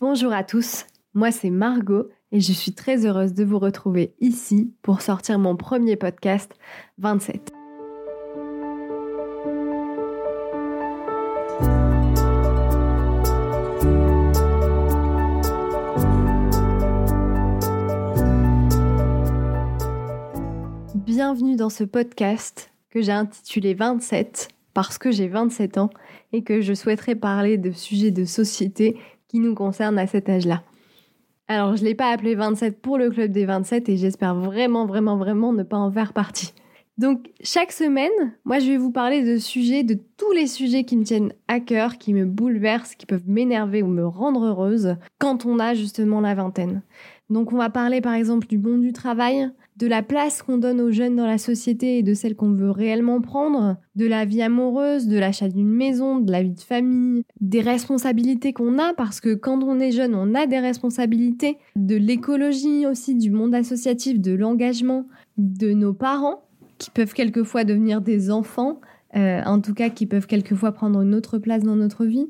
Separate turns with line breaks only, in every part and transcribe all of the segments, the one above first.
Bonjour à tous, moi c'est Margot et je suis très heureuse de vous retrouver ici pour sortir mon premier podcast 27. Bienvenue dans ce podcast que j'ai intitulé 27 parce que j'ai 27 ans et que je souhaiterais parler de sujets de société qui nous concernent à cet âge-là. Alors, je ne l'ai pas appelé 27 pour le club des 27 et j'espère vraiment, vraiment, vraiment ne pas en faire partie. Donc, chaque semaine, moi, je vais vous parler de sujets, de tous les sujets qui me tiennent à cœur, qui me bouleversent, qui peuvent m'énerver ou me rendre heureuse quand on a justement la vingtaine. Donc, on va parler par exemple du monde du travail, de la place qu'on donne aux jeunes dans la société et de celle qu'on veut réellement prendre, de la vie amoureuse, de l'achat d'une maison, de la vie de famille, des responsabilités qu'on a parce que quand on est jeune, on a des responsabilités, de l'écologie aussi, du monde associatif, de l'engagement, de nos parents qui peuvent quelquefois devenir des enfants, euh, en tout cas qui peuvent quelquefois prendre une autre place dans notre vie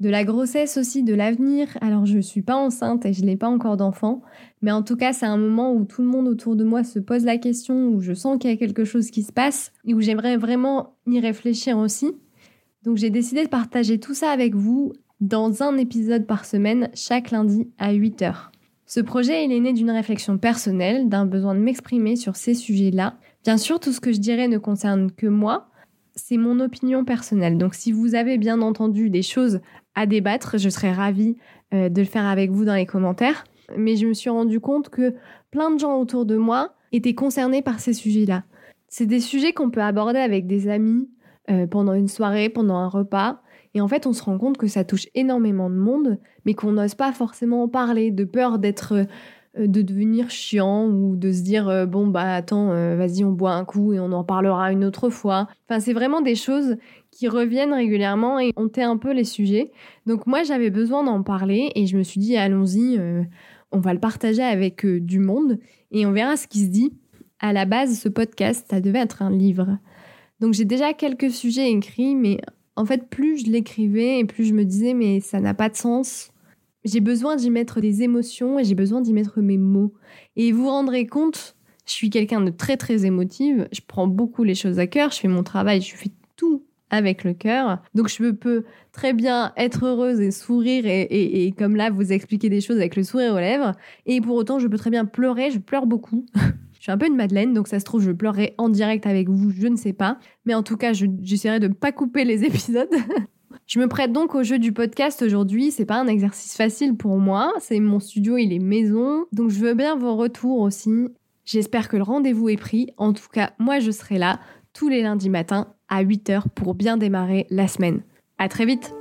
de la grossesse aussi, de l'avenir. Alors je ne suis pas enceinte et je n'ai pas encore d'enfant, mais en tout cas c'est un moment où tout le monde autour de moi se pose la question, où je sens qu'il y a quelque chose qui se passe et où j'aimerais vraiment y réfléchir aussi. Donc j'ai décidé de partager tout ça avec vous dans un épisode par semaine chaque lundi à 8 heures. Ce projet, il est né d'une réflexion personnelle, d'un besoin de m'exprimer sur ces sujets-là. Bien sûr, tout ce que je dirais ne concerne que moi, c'est mon opinion personnelle. Donc si vous avez bien entendu des choses à débattre. Je serais ravie euh, de le faire avec vous dans les commentaires. Mais je me suis rendu compte que plein de gens autour de moi étaient concernés par ces sujets-là. C'est des sujets qu'on peut aborder avec des amis euh, pendant une soirée, pendant un repas. Et en fait, on se rend compte que ça touche énormément de monde, mais qu'on n'ose pas forcément en parler, de peur d'être de devenir chiant ou de se dire euh, bon bah attends euh, vas-y on boit un coup et on en parlera une autre fois. Enfin c'est vraiment des choses qui reviennent régulièrement et on tait un peu les sujets. Donc moi j'avais besoin d'en parler et je me suis dit allons-y on va le partager avec du monde et on verra ce qui se dit. À la base ce podcast ça devait être un livre. Donc j'ai déjà quelques sujets écrits mais en fait plus je l'écrivais et plus je me disais mais ça n'a pas de sens j'ai besoin d'y mettre des émotions et j'ai besoin d'y mettre mes mots. Et vous vous rendrez compte, je suis quelqu'un de très très émotive, je prends beaucoup les choses à cœur, je fais mon travail, je fais tout avec le cœur. Donc je peux très bien être heureuse et sourire et, comme là vous expliquer des choses avec le sourire aux lèvres. Et pour autant je peux très bien pleurer, je pleure beaucoup. je suis un peu une madeleine, donc ça se trouve je pleurerai en direct avec vous, je ne sais pas. Mais en tout cas j'essaierai de ne pas couper les épisodes. Je me prête donc au jeu du podcast aujourd'hui. C'est pas un exercice facile pour moi. C'est mon studio, il est maison. Donc je veux bien vos retours aussi. J'espère que le rendez-vous est pris. En tout cas, moi je serai là tous les lundis matins à 8h pour bien démarrer la semaine. À très vite!